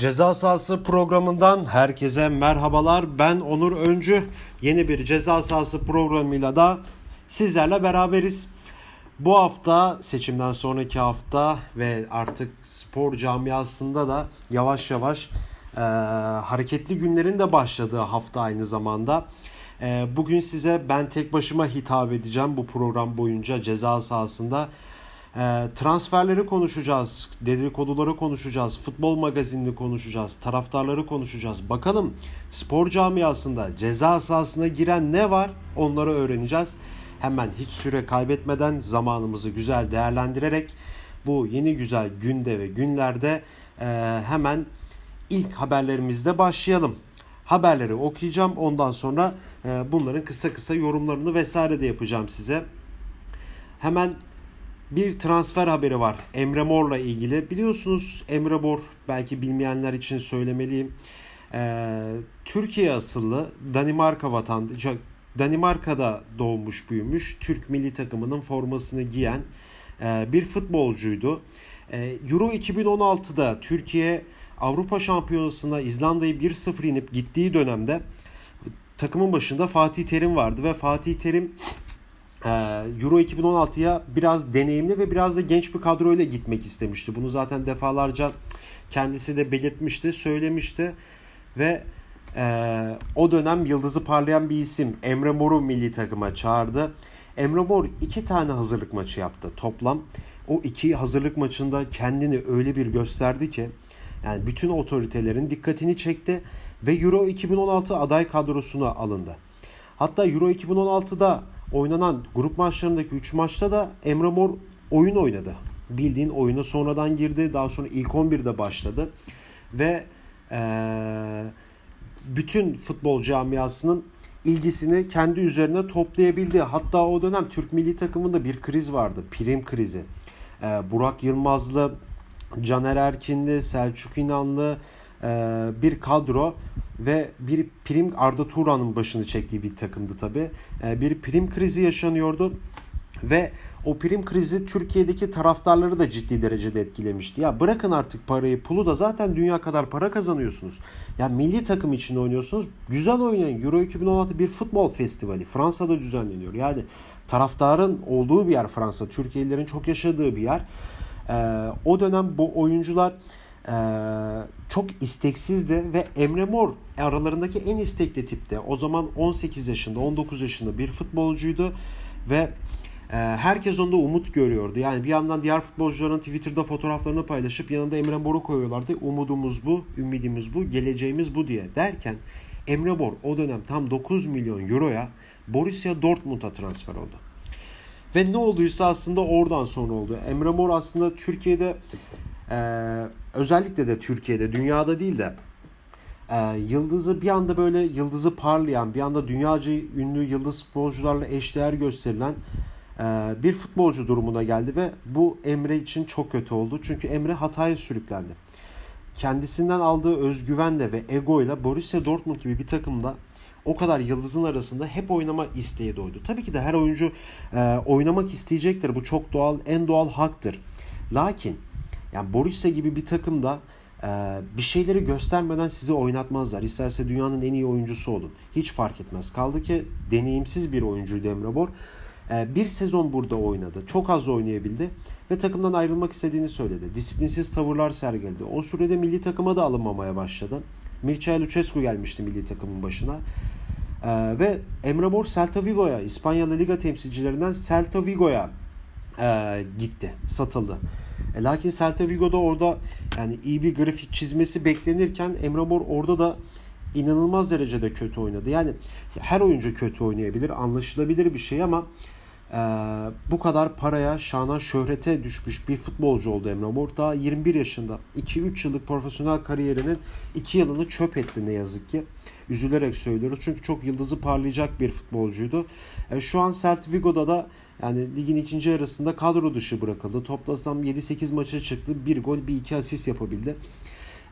Ceza sahası programından herkese merhabalar. Ben Onur Öncü. Yeni bir ceza sahası programıyla da sizlerle beraberiz. Bu hafta seçimden sonraki hafta ve artık spor camiasında da yavaş yavaş e, hareketli günlerin de başladığı hafta aynı zamanda. E, bugün size ben tek başıma hitap edeceğim bu program boyunca ceza sahasında. E, transferleri konuşacağız, dedikoduları konuşacağız, futbol magazinini konuşacağız, taraftarları konuşacağız. Bakalım spor camiasında ceza sahasına giren ne var onları öğreneceğiz. Hemen hiç süre kaybetmeden zamanımızı güzel değerlendirerek bu yeni güzel günde ve günlerde e, hemen ilk haberlerimizde başlayalım. Haberleri okuyacağım ondan sonra e, bunların kısa kısa yorumlarını vesaire de yapacağım size. Hemen bir transfer haberi var Emre Mor'la ilgili. Biliyorsunuz Emre Mor belki bilmeyenler için söylemeliyim. Ee, Türkiye asıllı Danimarka vatandaşı Danimarka'da doğmuş büyümüş Türk milli takımının formasını giyen e, bir futbolcuydu. E, Euro 2016'da Türkiye Avrupa Şampiyonası'na İzlanda'yı 1-0 inip gittiği dönemde takımın başında Fatih Terim vardı ve Fatih Terim Euro 2016'ya biraz deneyimli ve biraz da genç bir kadroyla gitmek istemişti. Bunu zaten defalarca kendisi de belirtmişti, söylemişti ve e, o dönem yıldızı parlayan bir isim Emre Mor'u milli takıma çağırdı. Emre Mor iki tane hazırlık maçı yaptı toplam. O iki hazırlık maçında kendini öyle bir gösterdi ki yani bütün otoritelerin dikkatini çekti ve Euro 2016 aday kadrosuna alındı. Hatta Euro 2016'da oynanan grup maçlarındaki 3 maçta da Emre Mor oyun oynadı. Bildiğin oyuna sonradan girdi. Daha sonra ilk 11'de başladı. Ve ee, bütün futbol camiasının ilgisini kendi üzerine toplayabildi. Hatta o dönem Türk milli takımında bir kriz vardı. Prim krizi. Ee, Burak Yılmazlı, Caner Erkinli, Selçuk İnanlı bir kadro ve bir prim Arda Turan'ın başını çektiği bir takımdı tabi. E, bir prim krizi yaşanıyordu ve o prim krizi Türkiye'deki taraftarları da ciddi derecede etkilemişti. Ya bırakın artık parayı, pulu da zaten dünya kadar para kazanıyorsunuz. Ya milli takım için oynuyorsunuz. Güzel oynayın. Euro 2016 bir futbol festivali. Fransa'da düzenleniyor. Yani taraftarın olduğu bir yer Fransa. Türkiye'lilerin çok yaşadığı bir yer. Ee, o dönem bu oyuncular e, çok isteksizdi ve Emre Mor aralarındaki en istekli tipte. O zaman 18 yaşında, 19 yaşında bir futbolcuydu ve e, herkes onda umut görüyordu. Yani bir yandan diğer futbolcuların Twitter'da fotoğraflarını paylaşıp yanında Emre Mor'u koyuyorlardı. Umudumuz bu, ümidimiz bu, geleceğimiz bu diye derken Emre Mor o dönem tam 9 milyon euroya Borussia Dortmund'a transfer oldu. Ve ne olduysa aslında oradan sonra oldu. Emre Mor aslında Türkiye'de ee, özellikle de Türkiye'de, dünyada değil de e, yıldızı bir anda böyle yıldızı parlayan, bir anda dünyaca ünlü yıldız futbolcularla eşdeğer gösterilen e, bir futbolcu durumuna geldi ve bu Emre için çok kötü oldu. Çünkü Emre hataya sürüklendi. Kendisinden aldığı özgüvenle ve egoyla Borussia Dortmund gibi bir takımda o kadar yıldızın arasında hep oynama isteği doydu. Tabii ki de her oyuncu e, oynamak isteyecektir. Bu çok doğal, en doğal haktır. Lakin yani Borussia gibi bir takımda e, bir şeyleri göstermeden sizi oynatmazlar. İsterse dünyanın en iyi oyuncusu olun. Hiç fark etmez. Kaldı ki deneyimsiz bir oyuncuydu Emre Mor. E, bir sezon burada oynadı. Çok az oynayabildi ve takımdan ayrılmak istediğini söyledi. Disiplinsiz tavırlar sergiledi. O sürede milli takıma da alınmamaya başladı. Mircea Lucescu gelmişti milli takımın başına. Ee, ve Emre Mor Celta Vigo'ya, İspanya Liga temsilcilerinden Celta Vigo'ya e, gitti, satıldı. E, lakin Celta Vigo'da orada yani iyi bir grafik çizmesi beklenirken Emre Mor orada da inanılmaz derecede kötü oynadı. Yani her oyuncu kötü oynayabilir, anlaşılabilir bir şey ama e, bu kadar paraya, şana, şöhrete düşmüş bir futbolcu oldu Emre Mor. Daha 21 yaşında 2-3 yıllık profesyonel kariyerinin 2 yılını çöp etti ne yazık ki. Üzülerek söylüyoruz çünkü çok yıldızı parlayacak bir futbolcuydu. E, şu an Celta Vigo'da da yani ligin ikinci yarısında kadro dışı bırakıldı. Toplasam 7-8 maça çıktı. Bir gol, bir iki asist yapabildi.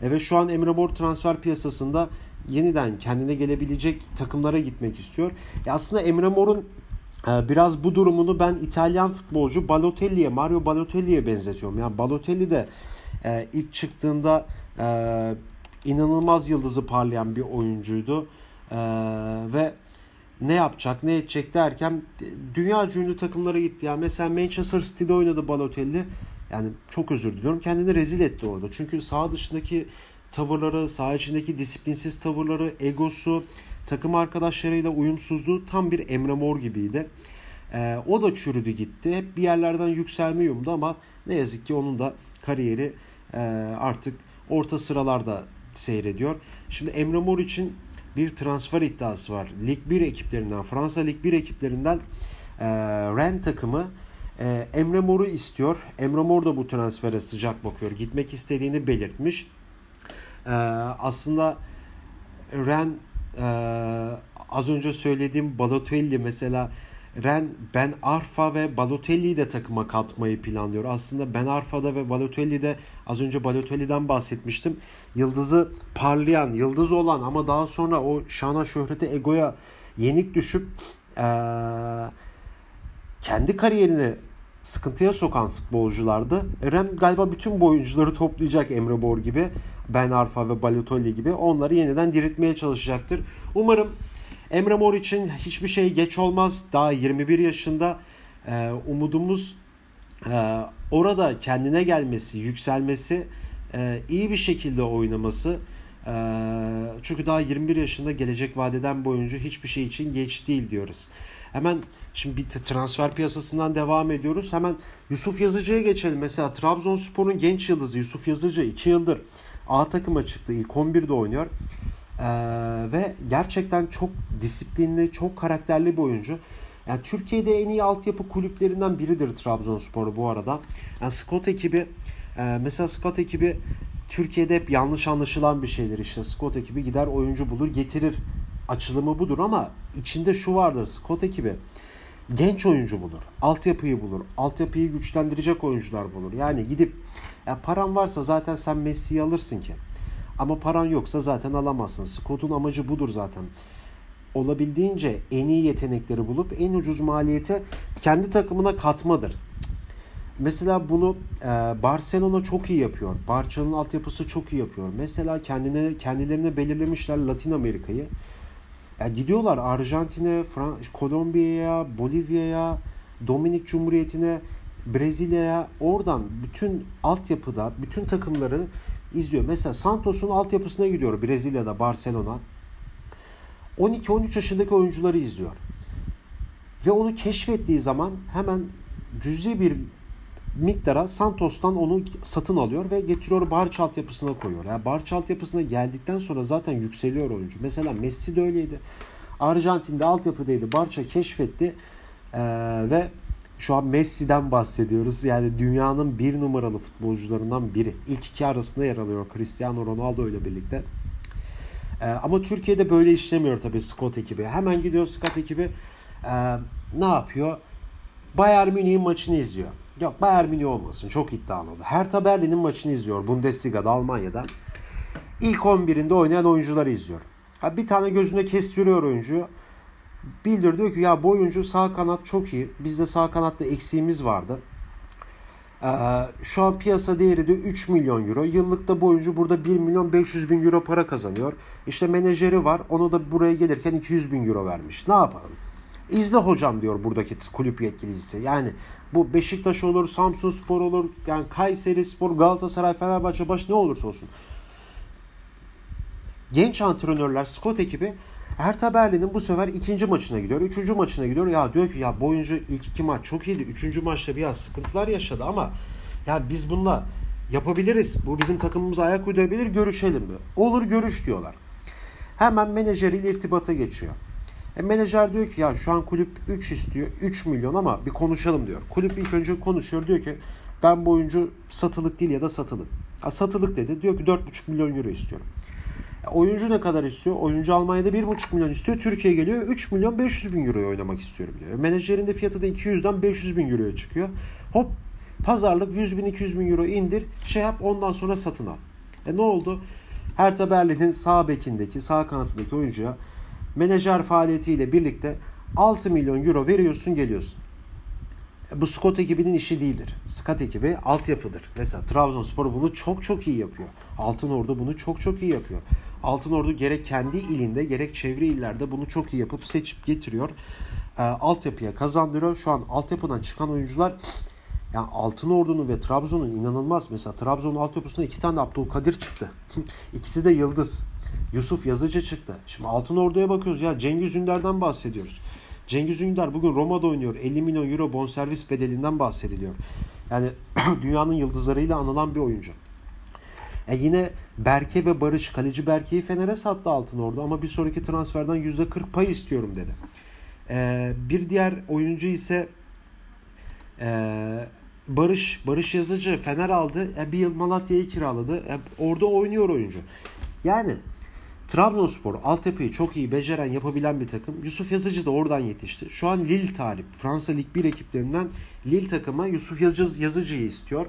E ve şu an Emre Mor transfer piyasasında yeniden kendine gelebilecek takımlara gitmek istiyor. E aslında Emre Mor'un e, biraz bu durumunu ben İtalyan futbolcu Balotelli'ye, Mario Balotelli'ye benzetiyorum. Yani Balotelli de e, ilk çıktığında e, inanılmaz yıldızı parlayan bir oyuncuydu. Ve ne yapacak ne edecek derken dünya ünlü takımlara gitti. Yani mesela Manchester City'de oynadı Balotelli. Yani çok özür diliyorum. Kendini rezil etti orada. Çünkü sağ dışındaki tavırları, sağ içindeki disiplinsiz tavırları, egosu, takım arkadaşlarıyla uyumsuzluğu tam bir Emre Mor gibiydi. Ee, o da çürüdü gitti. Hep bir yerlerden yükselme umdu ama ne yazık ki onun da kariyeri e, artık orta sıralarda seyrediyor. Şimdi Emre Mor için bir transfer iddiası var. Lig 1 ekiplerinden, Fransa Lig 1 ekiplerinden e, Ren takımı e, Emre Mor'u istiyor. Emre Mor da bu transfere sıcak bakıyor. Gitmek istediğini belirtmiş. E, aslında Ren e, az önce söylediğim Balotelli mesela Ren Ben Arfa ve Balotelli'yi de takıma katmayı planlıyor. Aslında Ben Arfa'da ve Balotelli'de az önce Balotelli'den bahsetmiştim. Yıldızı parlayan, yıldız olan ama daha sonra o şana şöhrete egoya yenik düşüp ee, kendi kariyerini sıkıntıya sokan futbolculardı. Rem galiba bütün bu oyuncuları toplayacak Emre Bor gibi, Ben Arfa ve Balotelli gibi onları yeniden diriltmeye çalışacaktır. Umarım Emre Mor için hiçbir şey geç olmaz. Daha 21 yaşında ee, umudumuz e, orada kendine gelmesi, yükselmesi, e, iyi bir şekilde oynaması. E, çünkü daha 21 yaşında gelecek vadeden boyunca hiçbir şey için geç değil diyoruz. Hemen şimdi bir transfer piyasasından devam ediyoruz. Hemen Yusuf Yazıcı'ya geçelim. Mesela Trabzonspor'un genç yıldızı Yusuf Yazıcı 2 yıldır A takıma çıktı. İlk 11'de oynuyor. Ee, ve gerçekten çok disiplinli, çok karakterli bir oyuncu. Yani Türkiye'de en iyi altyapı kulüplerinden biridir Trabzonspor bu arada. Yani Scott ekibi e, mesela Scott ekibi Türkiye'de hep yanlış anlaşılan bir şeydir işte. Scott ekibi gider oyuncu bulur getirir. Açılımı budur ama içinde şu vardır. Scott ekibi genç oyuncu bulur. Altyapıyı bulur. Altyapıyı güçlendirecek oyuncular bulur. Yani gidip ya paran varsa zaten sen Messi'yi alırsın ki. Ama paran yoksa zaten alamazsın. Scott'un amacı budur zaten. Olabildiğince en iyi yetenekleri bulup en ucuz maliyete kendi takımına katmadır. Mesela bunu e, Barcelona çok iyi yapıyor. Barça'nın altyapısı çok iyi yapıyor. Mesela kendine kendilerine belirlemişler Latin Amerika'yı. Yani gidiyorlar Arjantin'e, Kolombiya'ya, Bolivya'ya, Dominik Cumhuriyeti'ne, Brezilya'ya oradan bütün altyapıda bütün takımları izliyor. Mesela Santos'un altyapısına gidiyor Brezilya'da Barcelona. 12-13 yaşındaki oyuncuları izliyor. Ve onu keşfettiği zaman hemen cüzi bir miktara Santos'tan onu satın alıyor ve getiriyor Barça altyapısına koyuyor. Yani Barça altyapısına geldikten sonra zaten yükseliyor oyuncu. Mesela Messi de öyleydi. Arjantin'de altyapıdaydı. Barça keşfetti ee, ve şu an Messi'den bahsediyoruz. Yani dünyanın bir numaralı futbolcularından biri. İlk iki arasında yer alıyor Cristiano Ronaldo ile birlikte. Ee, ama Türkiye'de böyle işlemiyor tabii Scott ekibi. Hemen gidiyor Scott ekibi e, ne yapıyor? Bayern Münih'in maçını izliyor. Yok Bayern Münih olmasın çok iddialı oldu. Hertha Berlin'in maçını izliyor Bundesliga'da Almanya'da. İlk 11'inde oynayan oyuncuları izliyor. Ha, bir tane gözüne kestiriyor oyuncuyu. Bildir diyor ki ya bu oyuncu sağ kanat çok iyi. Bizde sağ kanatta eksiğimiz vardı. Ee, şu an piyasa değeri de 3 milyon euro. Yıllıkta bu oyuncu burada 1 milyon 500 bin euro para kazanıyor. İşte menajeri var. Onu da buraya gelirken 200 bin euro vermiş. Ne yapalım? İzle hocam diyor buradaki kulüp yetkilisi. Yani bu Beşiktaş olur, Samsun Spor olur, yani Kayseri Spor, Galatasaray, Fenerbahçe baş ne olursa olsun. Genç antrenörler, Scott ekibi Hertha Berlin'in bu sefer ikinci maçına gidiyor. Üçüncü maçına gidiyor. Ya diyor ki ya bu oyuncu ilk iki maç çok iyiydi. Üçüncü maçta biraz sıkıntılar yaşadı ama ya biz bununla yapabiliriz. Bu bizim takımımıza ayak uydurabilir. Görüşelim mi? Olur görüş diyorlar. Hemen menajeriyle irtibata geçiyor. E, menajer diyor ki ya şu an kulüp 3 istiyor. 3 milyon ama bir konuşalım diyor. Kulüp ilk önce konuşuyor. Diyor ki ben bu oyuncu satılık değil ya da satılık. Ha, satılık dedi. Diyor ki 4,5 milyon euro istiyorum. Oyuncu ne kadar istiyor? Oyuncu Almanya'da 1,5 milyon istiyor. Türkiye geliyor 3 milyon 500 bin euroya oynamak istiyorum diyor. Menajerin de fiyatı da 200'den 500 bin euroya çıkıyor. Hop pazarlık 100 bin 200 bin euro indir şey yap ondan sonra satın al. E ne oldu? Hertha Berlin'in sağ bekindeki sağ kanatındaki oyuncuya menajer faaliyetiyle birlikte 6 milyon euro veriyorsun geliyorsun. Bu Scott ekibinin işi değildir. Scott ekibi altyapıdır. Mesela Trabzonspor bunu çok çok iyi yapıyor. Altın Ordu bunu çok çok iyi yapıyor. Altın Ordu gerek kendi ilinde gerek çevre illerde bunu çok iyi yapıp seçip getiriyor. E, altyapıya kazandırıyor. Şu an altyapıdan çıkan oyuncular yani Altın Ordu'nun ve Trabzon'un inanılmaz. Mesela Trabzon'un altyapısında iki tane Abdülkadir çıktı. İkisi de yıldız. Yusuf Yazıcı çıktı. Şimdi Altın Ordu'ya bakıyoruz. Ya Cengiz Ünder'den bahsediyoruz. Cengiz Ünder bugün Roma'da oynuyor. 50 milyon euro bonservis bedelinden bahsediliyor. Yani dünyanın yıldızlarıyla anılan bir oyuncu. E yine Berke ve Barış kaleci Berke'yi Fener'e sattı Altın Ordu ama bir sonraki transferden %40 pay istiyorum dedi. E, bir diğer oyuncu ise e, Barış Barış Yazıcı Fener aldı. E, bir yıl Malatya'yı kiraladı. E, orada oynuyor oyuncu. Yani Trabzonspor altyapıyı çok iyi beceren yapabilen bir takım. Yusuf Yazıcı da oradan yetişti. Şu an Lille talip. Fransa Lig 1 ekiplerinden Lille takıma Yusuf Yazıcı, Yazıcı'yı istiyor.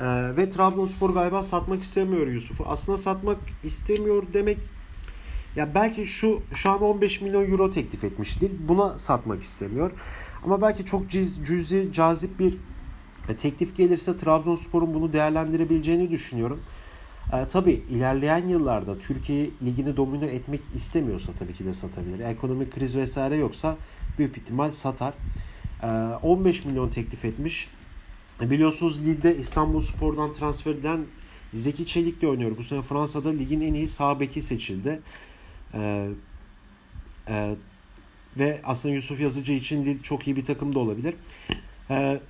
Ee, ve Trabzonspor galiba satmak istemiyor Yusuf'u. Aslında satmak istemiyor demek ya belki şu şu an 15 milyon euro teklif etmiş Lille. Buna satmak istemiyor. Ama belki çok cüz, cüzi, cazip bir teklif gelirse Trabzonspor'un bunu değerlendirebileceğini düşünüyorum. E, tabii ilerleyen yıllarda Türkiye ligini domine etmek istemiyorsa tabii ki de satabilir. Ekonomik kriz vesaire yoksa büyük ihtimal satar. E, 15 milyon teklif etmiş. E, biliyorsunuz Lille'de İstanbul Spor'dan transfer edilen Zeki Çelik de oynuyor. Bu sene Fransa'da ligin en iyi sağ beki seçildi. E, e, ve aslında Yusuf Yazıcı için Lille çok iyi bir takım da olabilir. E,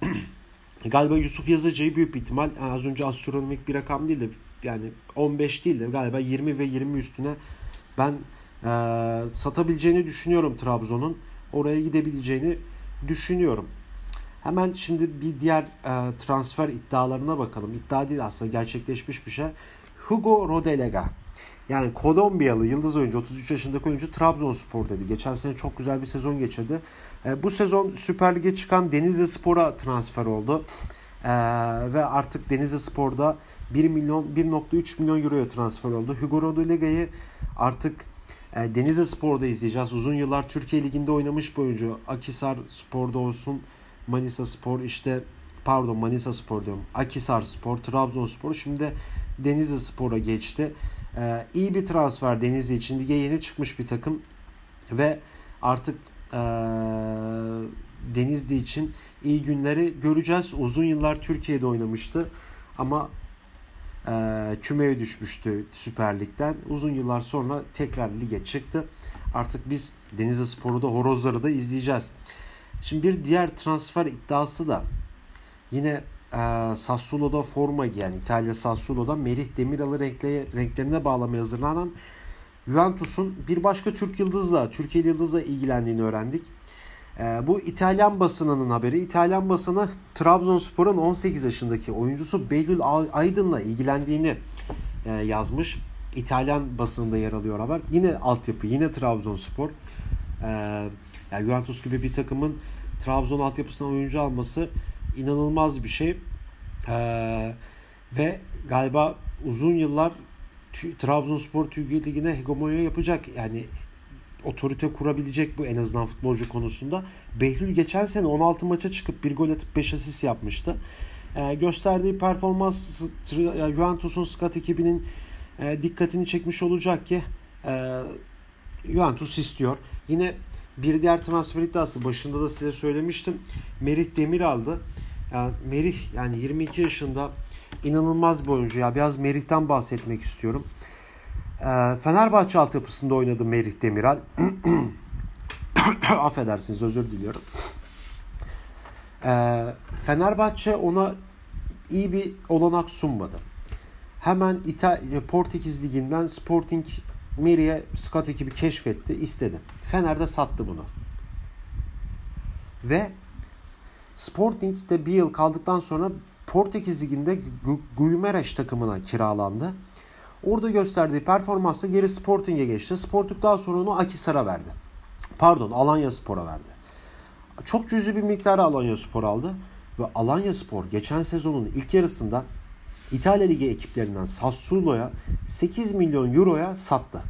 galiba Yusuf Yazıcı'yı büyük ihtimal az önce astronomik bir rakam değil de yani 15 değil de galiba 20 ve 20 üstüne ben e, satabileceğini düşünüyorum Trabzon'un. Oraya gidebileceğini düşünüyorum. Hemen şimdi bir diğer e, transfer iddialarına bakalım. İddia değil aslında gerçekleşmiş bir şey. Hugo Rodelega. Yani Kolombiyalı yıldız oyuncu 33 yaşındaki oyuncu Trabzonspor dedi. Geçen sene çok güzel bir sezon geçirdi. E, bu sezon Süper Lig'e çıkan Denizli Spor'a transfer oldu. E, ve artık Denizli Spor'da 1 milyon 1.3 milyon euroya transfer oldu. Hugo Rodelega'yı artık e, Denizli Spor'da izleyeceğiz. Uzun yıllar Türkiye Ligi'nde oynamış bir oyuncu. Akisar Spor'da olsun, Manisa Spor işte pardon Manisa Spor diyorum. Akisar Spor, Trabzonspor şimdi Denizli Spor'a geçti. Ee, iyi bir transfer Denizli için. Lige yeni çıkmış bir takım ve artık ee, Denizli için iyi günleri göreceğiz. Uzun yıllar Türkiye'de oynamıştı ama e, kümeye düşmüştü Süper Lig'den. Uzun yıllar sonra tekrar lige çıktı. Artık biz Denizli Spor'u da Horozları da izleyeceğiz. Şimdi bir diğer transfer iddiası da yine e, Sassuolo'da forma giyen İtalya Sassuolo'da Merih Demiral'ı renkle, renklerine bağlamaya hazırlanan Juventus'un bir başka Türk yıldızla, Türkiye yıldızla ilgilendiğini öğrendik. E, bu İtalyan basınının haberi. İtalyan basını Trabzonspor'un 18 yaşındaki oyuncusu Behlül Aydın'la ilgilendiğini e, yazmış. İtalyan basınında yer alıyor haber. Yine altyapı, yine Trabzonspor. E, yani Juventus gibi bir takımın Trabzon altyapısına oyuncu alması inanılmaz bir şey. Ee, ve galiba uzun yıllar Trabzonspor Türkiye Ligi'ne hegemonya yapacak. Yani otorite kurabilecek bu en azından futbolcu konusunda. Behlül geçen sene 16 maça çıkıp bir gol atıp 5 asist yapmıştı. Ee, gösterdiği performans Juventus'un Scott ekibinin e, dikkatini çekmiş olacak ki e, Juventus istiyor. Yine bir diğer transfer iddiası başında da size söylemiştim. Merih Demir aldı. Yani Merih yani 22 yaşında inanılmaz bir oyuncu ya. Biraz Merih'ten bahsetmek istiyorum. Ee, Fenerbahçe altyapısında oynadı Merih Demiral. Affedersiniz özür diliyorum. Ee, Fenerbahçe ona iyi bir olanak sunmadı. Hemen İtalya Portekiz Ligi'nden Sporting Meri'ye Scott ekibi keşfetti, istedi. Fener'de sattı bunu. Ve Sporting'de bir yıl kaldıktan sonra Portekiz Ligi'nde Guimarães takımına kiralandı. Orada gösterdiği performansla geri Sporting'e geçti. Sporting daha sonra onu Akisar'a verdi. Pardon Alanya Spor'a verdi. Çok cüzi bir miktarı Alanya Spor aldı. Ve Alanya Spor geçen sezonun ilk yarısında İtalya Ligi ekiplerinden Sassuolo'ya 8 milyon euroya sattı.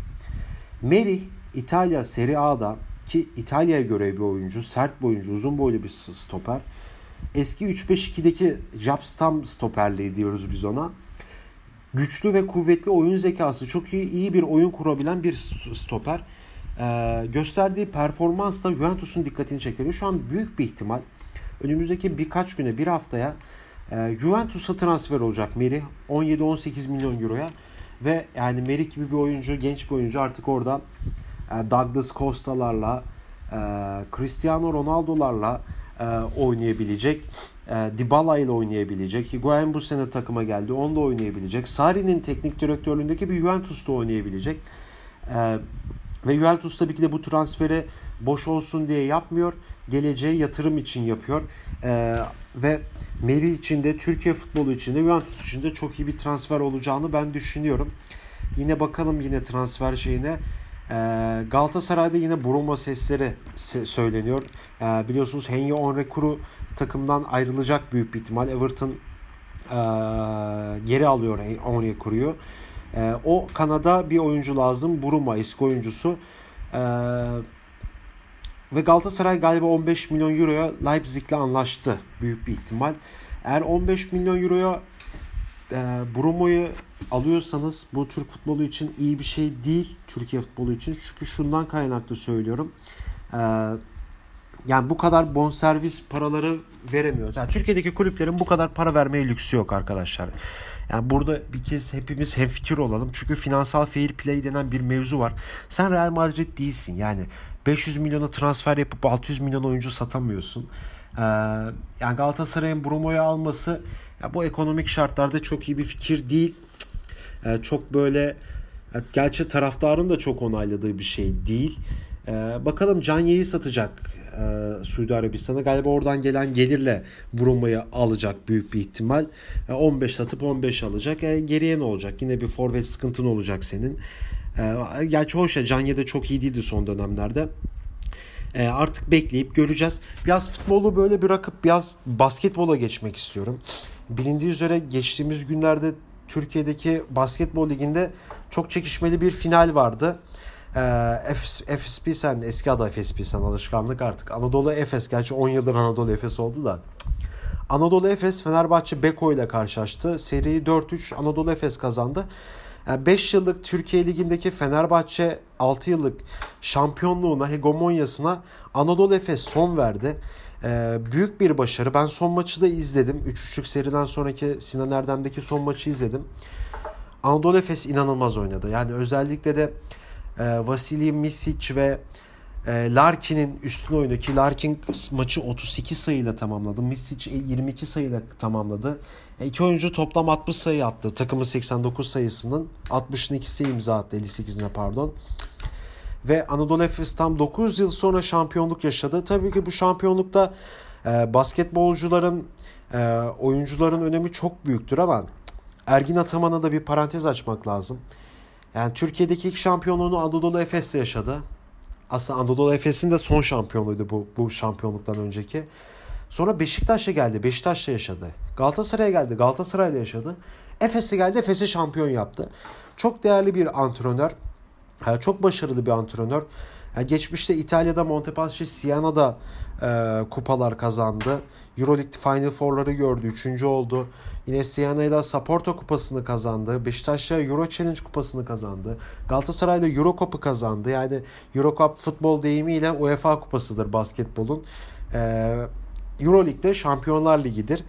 Merih İtalya Serie A'da ki İtalya'ya göre bir oyuncu, sert bir oyuncu, uzun boylu bir stoper. Eski 3-5-2'deki Jabstam stoperliği diyoruz biz ona. Güçlü ve kuvvetli oyun zekası, çok iyi iyi bir oyun kurabilen bir stoper. Ee, gösterdiği performans da Juventus'un dikkatini çekiyor. Şu an büyük bir ihtimal önümüzdeki birkaç güne, bir haftaya e, Juventus'a transfer olacak Merih 17-18 milyon euroya ve yani Merih gibi bir oyuncu, genç bir oyuncu artık orada e, Douglas Costa'larla, e, Cristiano Ronaldo'larla oynayabilecek. E, Dybala ile oynayabilecek. Higuain bu sene takıma geldi. Onunla oynayabilecek. Sarri'nin teknik direktörlüğündeki bir Juventus'ta oynayabilecek. E, ve Juventus tabii ki de bu transferi boş olsun diye yapmıyor. Geleceğe yatırım için yapıyor. Ee, ve Meri için de Türkiye futbolu için de Juventus için de çok iyi bir transfer olacağını ben düşünüyorum. Yine bakalım yine transfer şeyine. Ee, Galatasaray'da yine Bruma sesleri söyleniyor. Ee, biliyorsunuz Henry Onrekuru takımdan ayrılacak büyük bir ihtimal. Everton e, geri alıyor Onrekuru'yu. E, o kanada bir oyuncu lazım. Buruma eski oyuncusu. Ve Galatasaray galiba 15 milyon euroya Leipzig'le anlaştı büyük bir ihtimal. Eğer 15 milyon euroya e, Brumo'yu alıyorsanız bu Türk futbolu için iyi bir şey değil. Türkiye futbolu için. Çünkü şundan kaynaklı söylüyorum. E, yani bu kadar bonservis paraları veremiyor. Yani Türkiye'deki kulüplerin bu kadar para vermeye lüksü yok arkadaşlar. Yani burada bir kez hepimiz hemfikir olalım. Çünkü finansal fair play denen bir mevzu var. Sen Real Madrid değilsin. Yani 500 milyona transfer yapıp 600 milyon oyuncu satamıyorsun. Ee, yani Galatasaray'ın Brumo'yu alması ya bu ekonomik şartlarda çok iyi bir fikir değil. Ee, çok böyle gerçi taraftarın da çok onayladığı bir şey değil. Ee, bakalım Canye'yi satacak e, Suudi Arabistan'a. Galiba oradan gelen gelirle Bruma'yı alacak büyük bir ihtimal. E, 15 satıp 15 alacak. E, geriye ne olacak? Yine bir forvet sıkıntın olacak senin. E, gerçi hoş ya Canye de çok iyi değildi son dönemlerde. E, artık bekleyip göreceğiz. Biraz futbolu böyle bırakıp biraz basketbola geçmek istiyorum. Bilindiği üzere geçtiğimiz günlerde Türkiye'deki basketbol liginde çok çekişmeli bir final vardı. Ee, Efes Pilsen eski adı Efes Pilsen alışkanlık artık. Anadolu Efes gerçi 10 yıldır Anadolu Efes oldu da. Anadolu Efes Fenerbahçe Beko ile karşılaştı. Seriyi 4-3 Anadolu Efes kazandı. 5 yani yıllık Türkiye Ligi'ndeki Fenerbahçe 6 yıllık şampiyonluğuna, hegemonyasına Anadolu Efes son verdi. Ee, büyük bir başarı. Ben son maçı da izledim. 3-3'lük seriden sonraki Sinan Erdem'deki son maçı izledim. Anadolu Efes inanılmaz oynadı. Yani özellikle de e, Vasily Misic ve e, Larkin'in üstün oyunu ki Larkin maçı 38 sayıyla tamamladı. Misic 22 sayıyla tamamladı. E, iki oyuncu toplam 60 sayı attı. Takımı 89 sayısının 60'ın ikisi imza attı 58'ine pardon. Ve Anadolu Efes tam 9 yıl sonra şampiyonluk yaşadı. Tabii ki bu şampiyonlukta e, basketbolcuların, e, oyuncuların önemi çok büyüktür ama Ergin Ataman'a da bir parantez açmak lazım. Yani Türkiye'deki ilk şampiyonluğunu Anadolu Efes'te yaşadı. Aslında Anadolu Efes'in de son şampiyonluğuydu bu, bu şampiyonluktan önceki. Sonra Beşiktaş'a geldi. Beşiktaş'ta yaşadı. Galatasaray'a geldi. Galatasaray'la yaşadı. Efes'e geldi. Efes'i şampiyon yaptı. Çok değerli bir antrenör. Çok başarılı bir antrenör. Geçmişte İtalya'da Montepaschi Siena'da e, kupalar kazandı. Euroleague Final Four'ları gördü. Üçüncü oldu. Yine Siena ile Saporto kupasını kazandı. Beşiktaş'la Euro Challenge kupasını kazandı. Galatasaray'la Euro Cup'ı kazandı. Yani Euro Cup futbol deyimiyle UEFA kupasıdır basketbolun. Ee, Euro Lig'de Şampiyonlar Ligi'dir.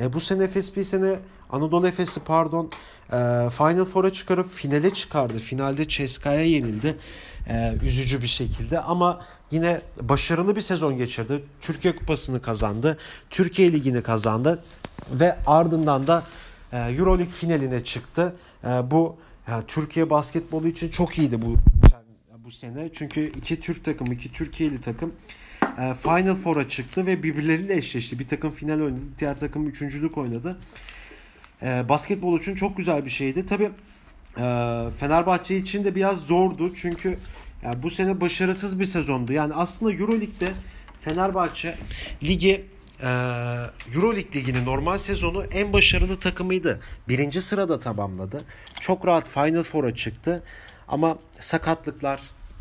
E, bu sene bir sene Anadolu Efes'i pardon e, Final Four'a çıkarıp finale çıkardı. Finalde Ceska'ya yenildi. E, üzücü bir şekilde ama yine başarılı bir sezon geçirdi. Türkiye Kupası'nı kazandı. Türkiye Ligi'ni kazandı ve ardından da e, Euroleague finaline çıktı. Bu yani Türkiye basketbolu için çok iyiydi bu bu sene. Çünkü iki Türk takım, iki Türkiye'li takım Final Four'a çıktı ve birbirleriyle eşleşti. Bir takım final oynadı, diğer takım üçüncülük oynadı. E, basketbol için çok güzel bir şeydi. Tabii e, Fenerbahçe için de biraz zordu. Çünkü yani bu sene başarısız bir sezondu. Yani aslında Euroleague'de Fenerbahçe ligi e, Euroleague liginin normal sezonu en başarılı takımıydı. Birinci sırada tamamladı. Çok rahat Final Four'a çıktı. Ama sakatlıklar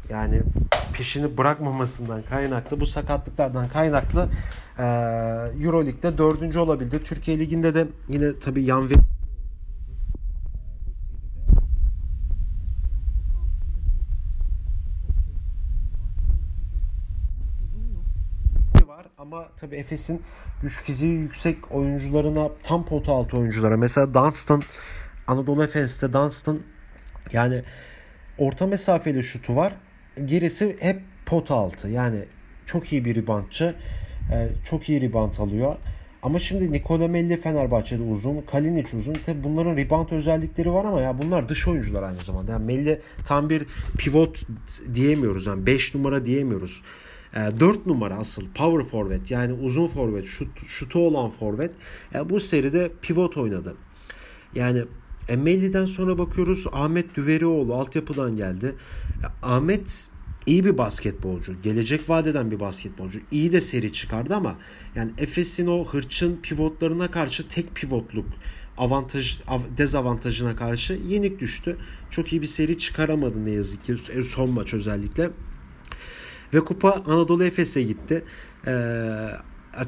yani peşini bırakmamasından kaynaklı, bu sakatlıklardan kaynaklı e, Euroleague'de dördüncü olabildi. Türkiye Ligi'nde de yine tabii yan ve ama tabii Efes'in güç fiziği yüksek oyuncularına tam pota altı oyunculara mesela Dunstan Anadolu Efes'te Dunstan yani orta mesafeli şutu var. Gerisi hep pota altı. Yani çok iyi bir ribantçı. Ee, çok iyi ribant alıyor. Ama şimdi Nikola Melli Fenerbahçe'de uzun, Kalinic uzun. Tabi bunların rebound özellikleri var ama ya bunlar dış oyuncular aynı zamanda. Yani Melli tam bir pivot diyemiyoruz. Yani 5 numara diyemiyoruz. 4 ee, numara asıl power forward yani uzun forvet, şut, şutu olan forvet. E, bu seride pivot oynadı. Yani Emelli'den sonra bakıyoruz Ahmet Düverioğlu altyapıdan geldi. Ahmet iyi bir basketbolcu. Gelecek vadeden bir basketbolcu. İyi de seri çıkardı ama yani Efes'in o hırçın pivotlarına karşı tek pivotluk avantaj dezavantajına karşı yenik düştü. Çok iyi bir seri çıkaramadı ne yazık ki son maç özellikle. Ve kupa Anadolu Efes'e gitti. Ee,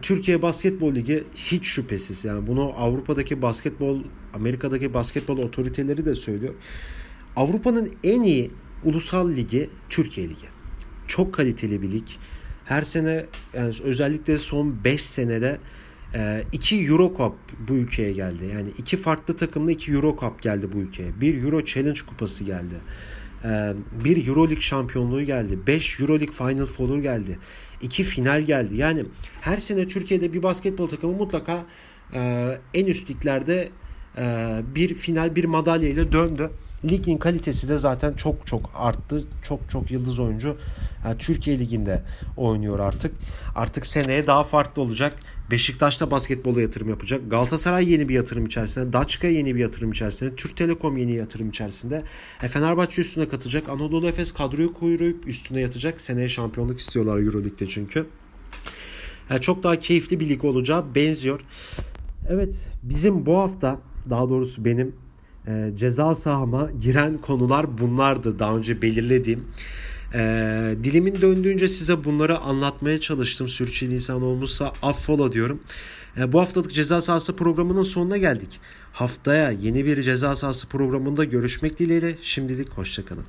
Türkiye Basketbol Ligi hiç şüphesiz yani bunu Avrupa'daki basketbol, Amerika'daki basketbol otoriteleri de söylüyor. Avrupa'nın en iyi ulusal ligi Türkiye Ligi. Çok kaliteli bir lig. Her sene yani özellikle son 5 senede e, iki Euro Cup bu ülkeye geldi. Yani iki farklı takımla iki Euro Cup geldi bu ülkeye. Bir Euro Challenge kupası geldi. E, bir Euro League şampiyonluğu geldi. 5 Euro League Final Four geldi iki final geldi. Yani her sene Türkiye'de bir basketbol takımı mutlaka e, en üst liglerde e, bir final bir madalya ile döndü. Ligin kalitesi de zaten çok çok arttı. Çok çok yıldız oyuncu yani Türkiye Ligi'nde oynuyor artık. Artık seneye daha farklı olacak. Beşiktaş da basketbola yatırım yapacak. Galatasaray yeni bir yatırım içerisinde. Daçka yeni bir yatırım içerisinde. Türk Telekom yeni yatırım içerisinde. E, Fenerbahçe üstüne katacak. Anadolu Efes kadroyu kuyruğuyup üstüne yatacak. Seneye şampiyonluk istiyorlar Euroleague'de çünkü. Yani e, çok daha keyifli bir lig olacağı benziyor. Evet bizim bu hafta daha doğrusu benim e, ceza sahama giren konular bunlardı daha önce belirlediğim. E, dilimin döndüğünce size bunları anlatmaya çalıştım. Sürçülisan olmuşsa affola diyorum. E, bu haftalık ceza sahası programının sonuna geldik. Haftaya yeni bir ceza sahası programında görüşmek dileğiyle şimdilik hoşçakalın.